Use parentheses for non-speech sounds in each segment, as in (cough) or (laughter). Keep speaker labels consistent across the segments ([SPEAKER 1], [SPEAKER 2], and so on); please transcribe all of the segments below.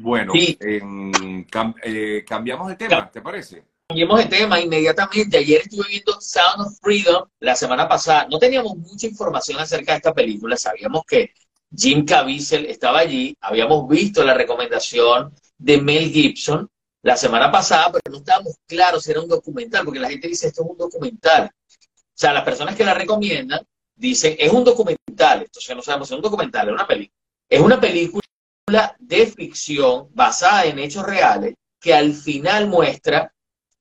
[SPEAKER 1] Bueno, eh, cambiamos de tema, ¿te parece?
[SPEAKER 2] Cambiamos de tema inmediatamente. Ayer estuve viendo Sound of Freedom la semana pasada. No teníamos mucha información acerca de esta película. Sabíamos que Jim Caviezel estaba allí. Habíamos visto la recomendación de Mel Gibson la semana pasada, pero no estábamos claros si era un documental, porque la gente dice esto es un documental. O sea, las personas que la recomiendan dicen es un documental. Entonces no sabemos si es un documental, es una película. Es una película de ficción basada en hechos reales que al final muestra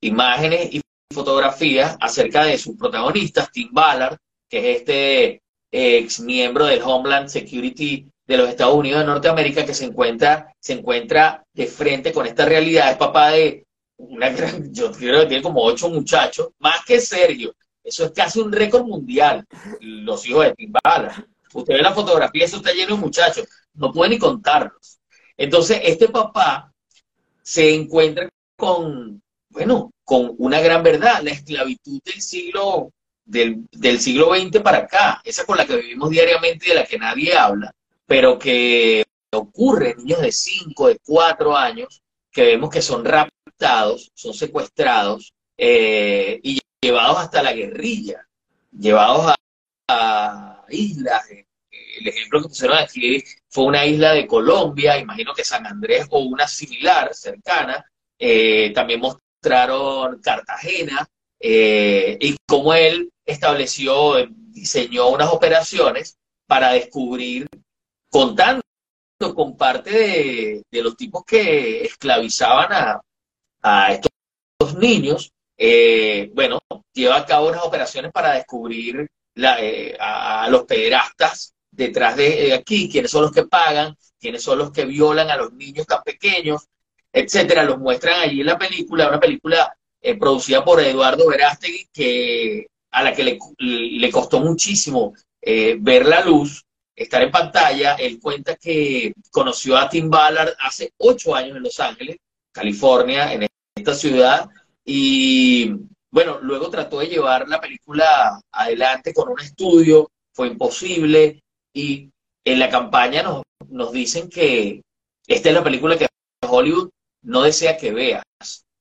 [SPEAKER 2] imágenes y fotografías acerca de sus protagonistas, Tim Ballard, que es este ex miembro del Homeland Security de los Estados Unidos de Norteamérica, que se encuentra, se encuentra de frente con esta realidad, es papá de una gran, (laughs) yo creo que tiene como ocho muchachos, más que Sergio. Eso es casi un récord mundial, los hijos de Tim Ballard. Usted ve la fotografía, eso está lleno de muchachos no puede ni contarlos. Entonces, este papá se encuentra con, bueno, con una gran verdad, la esclavitud del siglo, del, siglo XX para acá, esa con la que vivimos diariamente y de la que nadie habla, pero que ocurre en niños de 5, de 4 años, que vemos que son raptados, son secuestrados eh, y llevados hasta la guerrilla, llevados a, a islas, el ejemplo que pusieron aquí fue una isla de Colombia, imagino que San Andrés o una similar, cercana. Eh, también mostraron Cartagena eh, y cómo él estableció, diseñó unas operaciones para descubrir, contando con parte de, los tipos que esclavizaban a, estos niños, eh, bueno, lleva a cabo unas operaciones para descubrir a, los pederastas detrás de aquí, quiénes son los que pagan, quiénes son los que violan a los niños tan pequeños, etcétera. Los muestran allí en la película, una película eh, producida por Eduardo Verástegui, que, a la que le, costó muchísimo eh, ver la luz, estar en pantalla. Él cuenta que conoció a Tim Ballard hace ocho años en Los Ángeles, California, en esta ciudad, y bueno, luego trató de llevar la película adelante con un estudio, fue imposible, y en la campaña nos, nos dicen que esta es la película que Hollywood no desea que veas,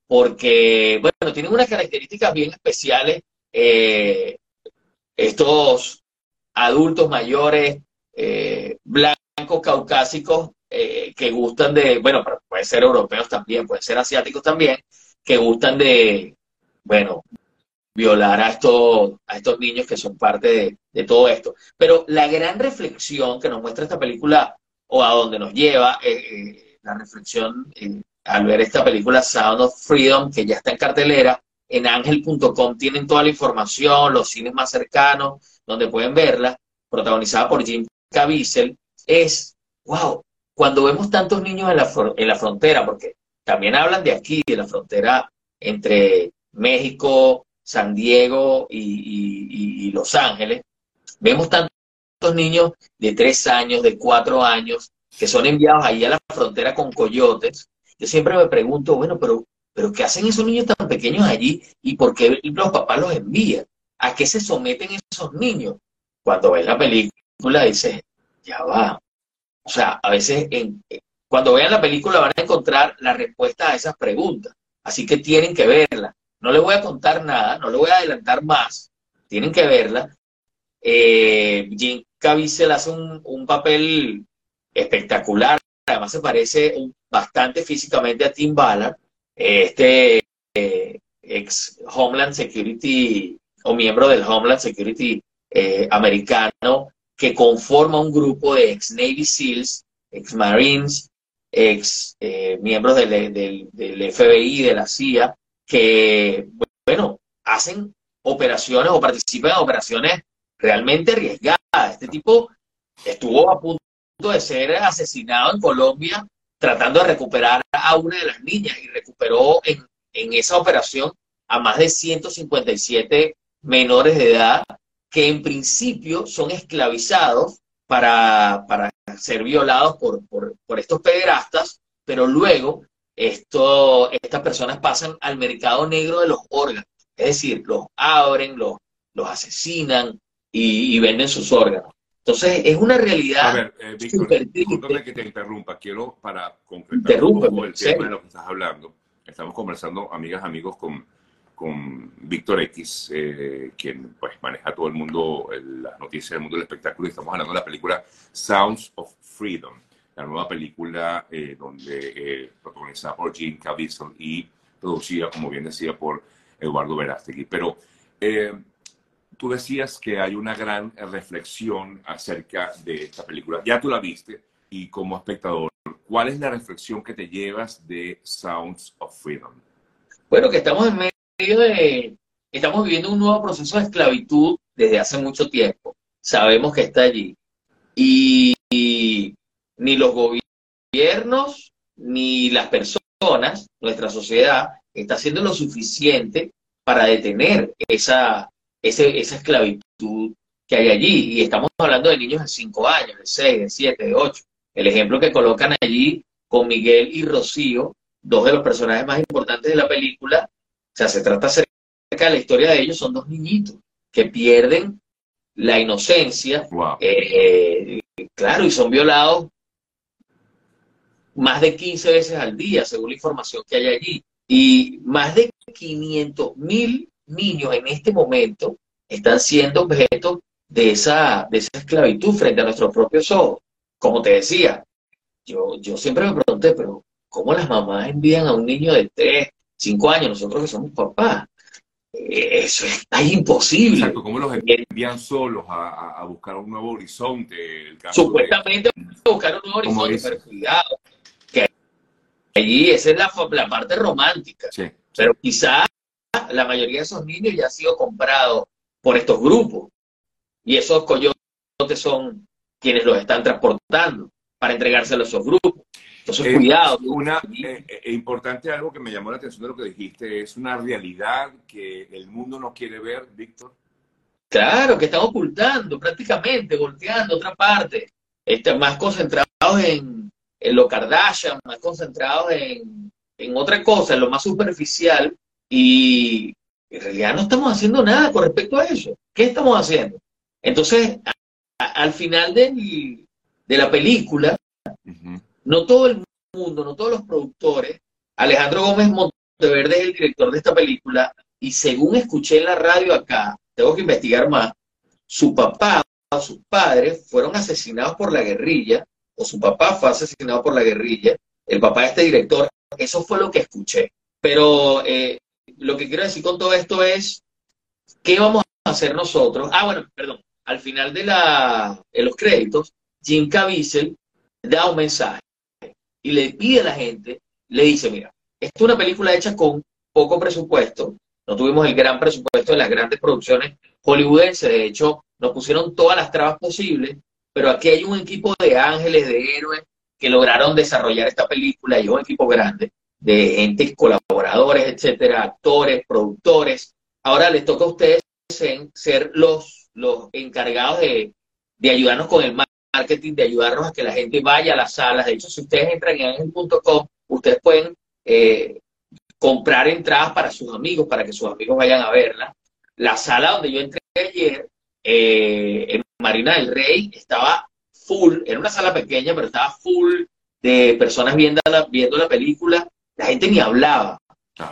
[SPEAKER 2] porque, bueno, tienen unas características bien especiales eh, estos adultos mayores, eh, blancos, caucásicos, eh, que gustan de, bueno, pueden ser europeos también, pueden ser asiáticos también, que gustan de, bueno, violar a estos, a estos niños que son parte de, todo esto. Pero la gran reflexión que nos muestra esta película, o a donde nos lleva, eh, eh, la reflexión eh, al ver esta película Sound of Freedom, que ya está en cartelera, en angel.com tienen toda la información, los cines más cercanos, donde pueden verla, protagonizada por Jim Caviezel, es, wow, cuando vemos tantos niños en la, en la frontera, porque también hablan de aquí, de la frontera entre México, San Diego y, Los Ángeles, vemos tantos niños de tres años, de cuatro años, que son enviados ahí a la frontera con coyotes. Yo siempre me pregunto, bueno, pero, pero ¿qué hacen esos niños tan pequeños allí y por qué los papás los envían? ¿A qué se someten esos niños? Cuando ves la película dices, ya va. O sea, a veces cuando vean la película van a encontrar la respuesta a esas preguntas. Así que tienen que verla. No les voy a contar nada, no les voy a adelantar más, tienen que verla. Eh, Jim Caviezel hace un, papel espectacular, además se parece bastante físicamente a Tim Ballard, este eh, ex Homeland Security o miembro del Homeland Security eh, americano que conforma un grupo de ex Navy SEALs, ex Marines, ex miembros del, FBI, de la CIA, que, bueno, hacen operaciones o participan en operaciones realmente arriesgadas. Este tipo estuvo a punto de ser asesinado en Colombia tratando de recuperar a una de las niñas y recuperó en, en esa operación a más de 157 menores de edad que en principio son esclavizados para, para ser violados por, por, por estos pederastas, pero luego esto, estas personas pasan al mercado negro de los órganos, es decir, los abren, los, los asesinan y, venden sus órganos. Entonces, es una realidad.
[SPEAKER 1] A ver, eh, Víctor, discúlpame que te interrumpa. Quiero, para concretar
[SPEAKER 2] un
[SPEAKER 1] poco el tema de lo que estás hablando, estamos conversando, amigas, amigos, con, con Víctor X, eh, quien pues maneja todo el mundo, las noticias del mundo del espectáculo, y estamos hablando de la película Sounds of Freedom, la nueva película eh, donde eh, protagonizada por Jim Caviezel y producida, como bien decía, por Eduardo Verástegui. Pero eh, tú decías que hay una gran reflexión acerca de esta película. Ya tú la viste y como espectador, ¿cuál es la reflexión que te llevas de Sounds of Freedom?
[SPEAKER 2] Bueno, que estamos en medio de, estamos viviendo un nuevo proceso de esclavitud desde hace mucho tiempo. Sabemos que está allí. Y, y ni los gobiernos, ni las personas, nuestra sociedad, está haciendo lo suficiente para detener esa, esa esclavitud que hay allí. Y estamos hablando de niños de 5 años, de 6, de 7, de 8. El ejemplo que colocan allí con Miguel y Rocío, dos de los personajes más importantes de la película, o sea, se trata acerca de la historia de ellos, son dos niñitos que pierden la inocencia, eh, claro, y son violados más de 15 veces al día, según la información que hay allí. Y más de 500 mil niños en este momento están siendo objeto de esa, de esa esclavitud frente a nuestros propios ojos. Como te decía, yo, yo siempre me pregunté, pero ¿cómo las mamás envían a un niño de 3, 5 años, nosotros que somos papás? Eso es, imposible.
[SPEAKER 1] Exacto, ¿cómo los envían solos a, buscar un nuevo horizonte?
[SPEAKER 2] Supuestamente a buscar un nuevo horizonte, pero cuidado, allí esa es la, la parte romántica. Pero quizás la mayoría de esos niños ya han sido comprados por estos grupos. Y esos coyotes son quienes los están transportando para entregárselos a esos grupos. Entonces, eh, cuidado.
[SPEAKER 1] Una eh, eh, importante algo que me llamó la atención de lo que dijiste, es una realidad que el mundo no quiere ver, Víctor.
[SPEAKER 2] Claro, que están ocultando prácticamente, volteando otra parte. Este, más concentrados en, en lo Kardashian, más concentrados en, en otra cosa, en lo más superficial, y en realidad no estamos haciendo nada con respecto a eso. ¿Qué estamos haciendo? Entonces, al final de la película, no todo el mundo, no todos los productores, Alejandro Gómez Monteverde es el director de esta película, y según escuché en la radio acá, tengo que investigar más, su papá o sus padres fueron asesinados por la guerrilla, o su papá fue asesinado por la guerrilla, el papá de este director, eso fue lo que escuché. Pero eh, lo que quiero decir con todo esto es, ¿qué vamos a hacer nosotros? Ah, bueno, perdón, al final de, la, de los créditos, Jim Caviezel da un mensaje y le pide a la gente, le dice, mira, esta es una película hecha con poco presupuesto, no tuvimos el gran presupuesto de las grandes producciones hollywoodenses, de hecho, nos pusieron todas las trabas posibles, pero aquí hay un equipo de ángeles, de héroes, que lograron desarrollar esta película, y un equipo grande, de gente, colaboradores, etcétera, actores, productores. Ahora les toca a ustedes ser los, los encargados de, de ayudarnos con el marketing, de ayudarnos a que la gente vaya a las salas. De hecho, si ustedes entran en angel.com, ustedes pueden eh, comprar entradas para sus amigos, para que sus amigos vayan a verla. La sala donde yo entré ayer, eh, Marina del Rey, estaba full, era una sala pequeña, pero estaba full de personas viendo la, viendo la película la gente ni hablaba.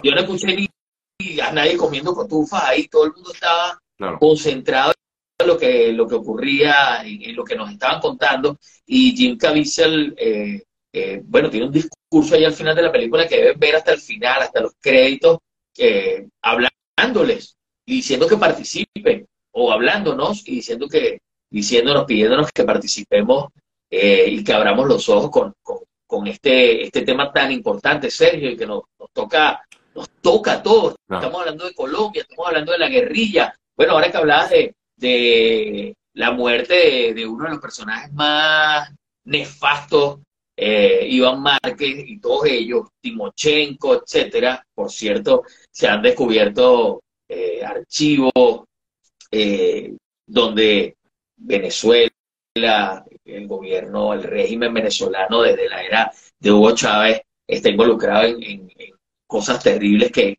[SPEAKER 2] Yo no escuché ni, a nadie comiendo cotufas ahí, todo el mundo estaba concentrado en lo que, lo que ocurría, en, lo que nos estaban contando. Y Jim Caviezel, eh, eh, bueno, tiene un discurso ahí al final de la película que deben ver hasta el final, hasta los créditos, eh, hablándoles y diciendo que participen, o hablándonos y diciendo que, diciéndonos, pidiéndonos que participemos y que abramos los ojos con, con este, este tema tan importante, Sergio, y que nos, toca nos toca a todos. Estamos hablando de Colombia, estamos hablando de la guerrilla. Bueno, ahora que hablabas de, de la muerte de, uno de los personajes más nefastos, eh, Iván Márquez y todos ellos, Timochenko, etcétera. Por cierto, se han descubierto eh, archivos eh, donde Venezuela, el gobierno, el régimen venezolano desde la era de Hugo Chávez está involucrado en, cosas terribles que,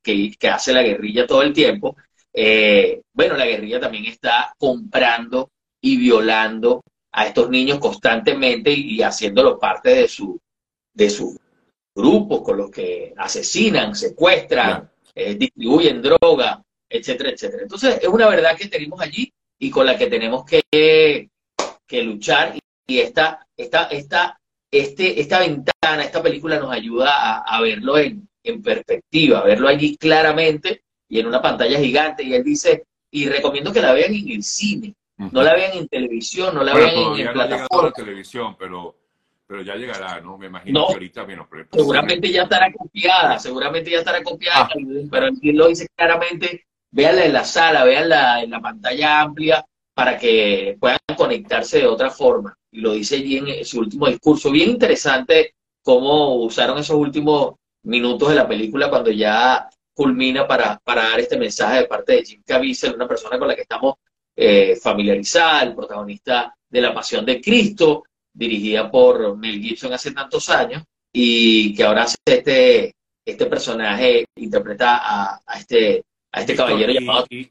[SPEAKER 2] hace la guerrilla todo el tiempo. Eh, bueno, la guerrilla también está comprando y violando a estos niños constantemente y, haciéndolo parte de su, de su grupo con los que asesinan, secuestran, eh, distribuyen droga, etcétera, etcétera. Entonces, es una verdad que tenemos allí y con la que tenemos que, que luchar y esta, esta, esta, este, esta ventana, esta película nos ayuda a, verlo en, en, perspectiva, a verlo allí claramente y en una pantalla gigante. Y él dice, y recomiendo que la vean en el cine, no la vean en televisión, no la vean en, en plataforma.
[SPEAKER 1] la televisión, pero, pero ya llegará, ¿no? Me imagino que ahorita, bueno,
[SPEAKER 2] seguramente ya estará copiada, seguramente ya estará copiada, ah. pero él lo dice claramente, véanla en la sala, véanla en la pantalla amplia para que puedan conectarse de otra forma. Y lo dice allí en su último discurso. Bien interesante cómo usaron esos últimos minutos de la película cuando ya culmina para, para dar este mensaje de parte de Jim Caviezel, una persona con la que estamos eh, familiarizada, el protagonista de La Pasión de Cristo, dirigida por Mel Gibson hace tantos años, y que ahora hace este, este personaje, interpreta a, a este, a este caballero llamado y,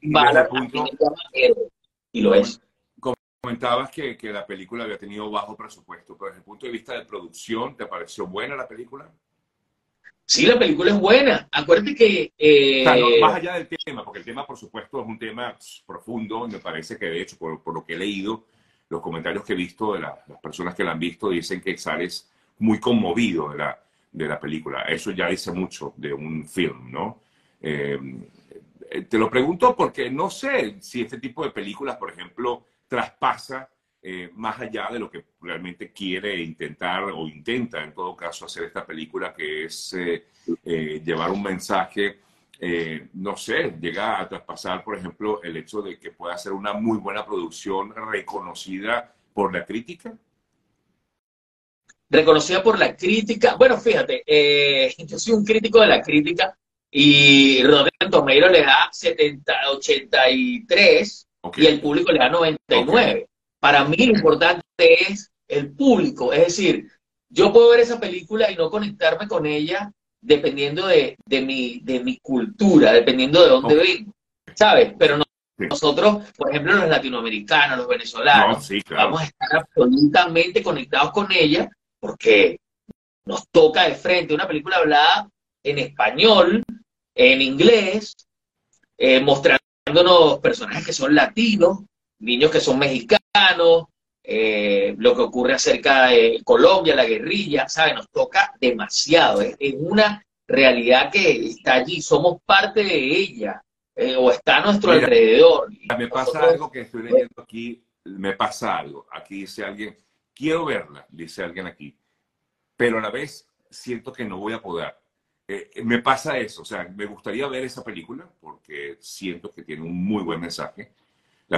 [SPEAKER 2] y, lo es.
[SPEAKER 1] Comentabas que, que la película había tenido bajo presupuesto, pero desde el punto de vista de producción, ¿te pareció buena la película?
[SPEAKER 2] Sí, la película es buena. Acuérdate que... Eh...
[SPEAKER 1] más allá del tema, porque el tema, por supuesto, es un tema profundo y me parece que, de hecho, por, por lo que he leído, los comentarios que he visto de las personas que la han visto dicen que sales muy conmovido de la, de la película. Eso ya dice mucho de un film, ¿no? Eh, te lo pregunto porque no sé si este tipo de películas, por ejemplo, traspasa eh, más allá de lo que realmente quiere intentar o intenta en todo caso hacer esta película, que es eh, eh, llevar un mensaje, no sé, llega a traspasar, por ejemplo, el hecho de que pueda ser una muy buena producción reconocida por la crítica.
[SPEAKER 2] Reconocida por la crítica. Bueno, fíjate, (laughs) yo soy un crítico de la crítica y Rotten Tomeiro le da 70, 83 y el público le da 99. Para mí lo importante es el público, es decir, yo puedo ver esa película y no conectarme con ella dependiendo de, mi, de mi cultura, dependiendo de dónde vengo, ¿sabes? Pero nosotros, por ejemplo, los latinoamericanos, los venezolanos, vamos a estar absolutamente conectados con ella porque nos toca de frente. Una película hablada en español, en inglés, eh, mostrándonos personajes que son latinos, niños que son mexicanos, eh, lo que ocurre acerca de Colombia, la guerrilla, ¿sabes? Nos toca demasiado. Es, una realidad que está allí, somos parte de ella, eh, o está a nuestro alrededor.
[SPEAKER 1] Me pasa algo que estoy leyendo aquí, me pasa algo. Aquí dice alguien, quiero verla, dice alguien aquí, pero a la vez siento que no voy a poder. Eh, me pasa eso, o sea, me gustaría ver esa película porque siento que tiene un muy buen mensaje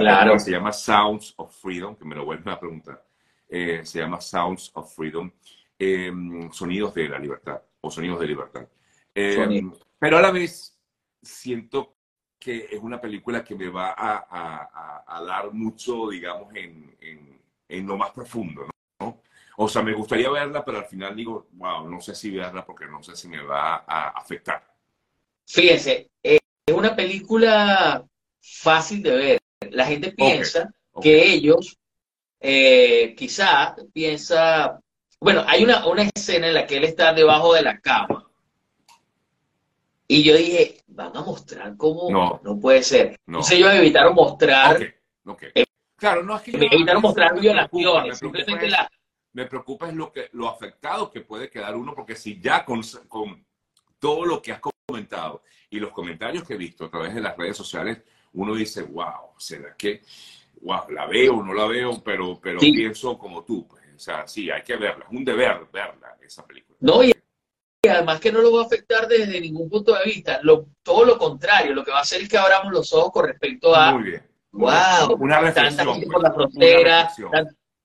[SPEAKER 1] la claro. se llama Sounds of Freedom, que me lo vuelven a preguntar. Eh, se llama Sounds of Freedom, em, Sonidos de la Libertad o Sonidos de Libertad. Em, pero a la vez siento que es una película que me va a, dar mucho, digamos, en, en, lo más profundo, ¿no? O sea, me gustaría verla, pero al final digo, wow, no sé si verla porque no sé si me va a afectar.
[SPEAKER 2] Fíjense, eh, es una película fácil de ver. La gente piensa que ellos, eh, quizá piensa, bueno, hay una, una escena en la que él está debajo de la cama. Y yo dije, van a mostrar cómo no, no puede ser. No. Entonces ellos evitaron mostrar.
[SPEAKER 1] Eh, claro, no es que
[SPEAKER 2] evitaron mostrar violaciones.
[SPEAKER 1] Me preocupa, es, lo que lo afectado que puede quedar uno, porque si ya con, con todo lo que has comentado y los comentarios que he visto a través de las redes sociales, uno dice, wow, ¿será que, wow, la veo, no la veo, pero, pero pienso como tú, pues, o sea, sí, hay que verla, es un deber verla, esa película.
[SPEAKER 2] No, y además que no lo va a afectar desde ningún punto de vista, lo, todo lo contrario, lo que va a hacer es que abramos los ojos con respecto a,
[SPEAKER 1] Muy bien.
[SPEAKER 2] wow,
[SPEAKER 1] una reflexión,
[SPEAKER 2] por la frontera,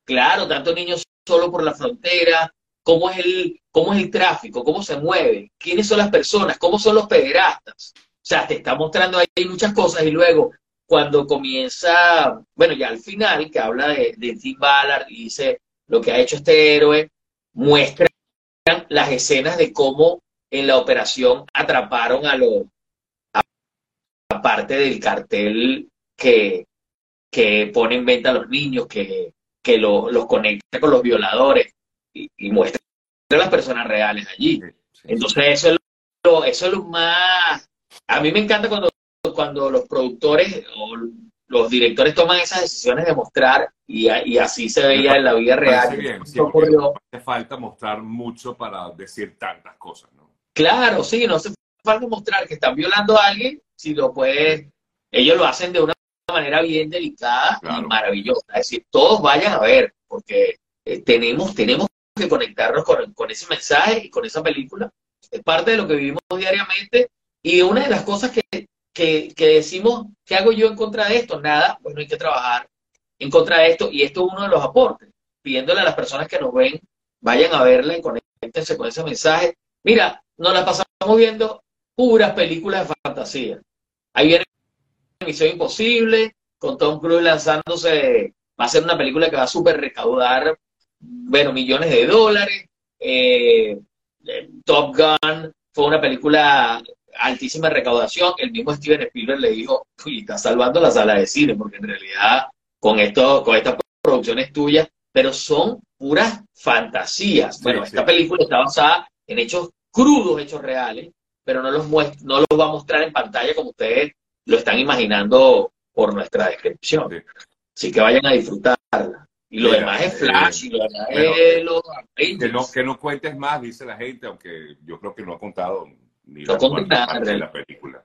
[SPEAKER 2] claro, tantos niños solo por la frontera, cómo es el, cómo es el tráfico, cómo se mueve, quiénes son las personas, cómo son los pederastas. O sea, te está mostrando ahí muchas cosas y luego cuando comienza, bueno, ya al final, que habla de, Tim Ballard y dice lo que ha hecho este héroe, muestra las escenas de cómo en la operación atraparon a los a, parte del cartel que, que pone en venta a los niños, que, que los conecta con los violadores y, muestra a las personas reales allí. Entonces eso es, lo, eso es lo más... A mí me encanta cuando, cuando los productores o los directores toman esas decisiones de mostrar y, así se veía en la vida real.
[SPEAKER 1] Bien, hace falta mostrar mucho para decir tantas cosas, ¿no?
[SPEAKER 2] Claro, sí, no hace falta mostrar que están violando a alguien, si lo puedes, ellos lo hacen de una manera bien delicada y maravillosa. Es decir, todos vayan a ver, porque eh, tenemos, tenemos que conectarnos con, con, ese mensaje y con esa película. Es parte de lo que vivimos diariamente y una de las cosas que, que, que decimos, ¿qué hago yo en contra de esto? Nada, pues no hay que trabajar en contra de esto y esto es uno de los aportes, pidiéndole a las personas que nos ven, vayan a verla y conéctense con ese mensaje. Mira, nos la pasamos viendo puras películas de fantasía. Ahí viene Misión Imposible, con Tom Cruise lanzándose, va a ser una película que va a super recaudar, bueno, millones de dólares. Eh, eh, Top Gun fue una película altísima recaudación. El mismo Steven Spielberg le dijo, uy, está salvando la sala de cine, porque en realidad con esto, con estas producciones tuyas, pero son puras fantasías. Bueno, esta película está basada en hechos crudos, hechos reales, pero no los, no los va a mostrar en pantalla como ustedes lo están imaginando por nuestra descripción. Así que vayan a disfrutarla. Y lo demás es flash, y lo demás es
[SPEAKER 1] los que no, que no cuentes más, dice la gente, aunque yo creo que no ha contado
[SPEAKER 2] ni no la,
[SPEAKER 1] parte de la película.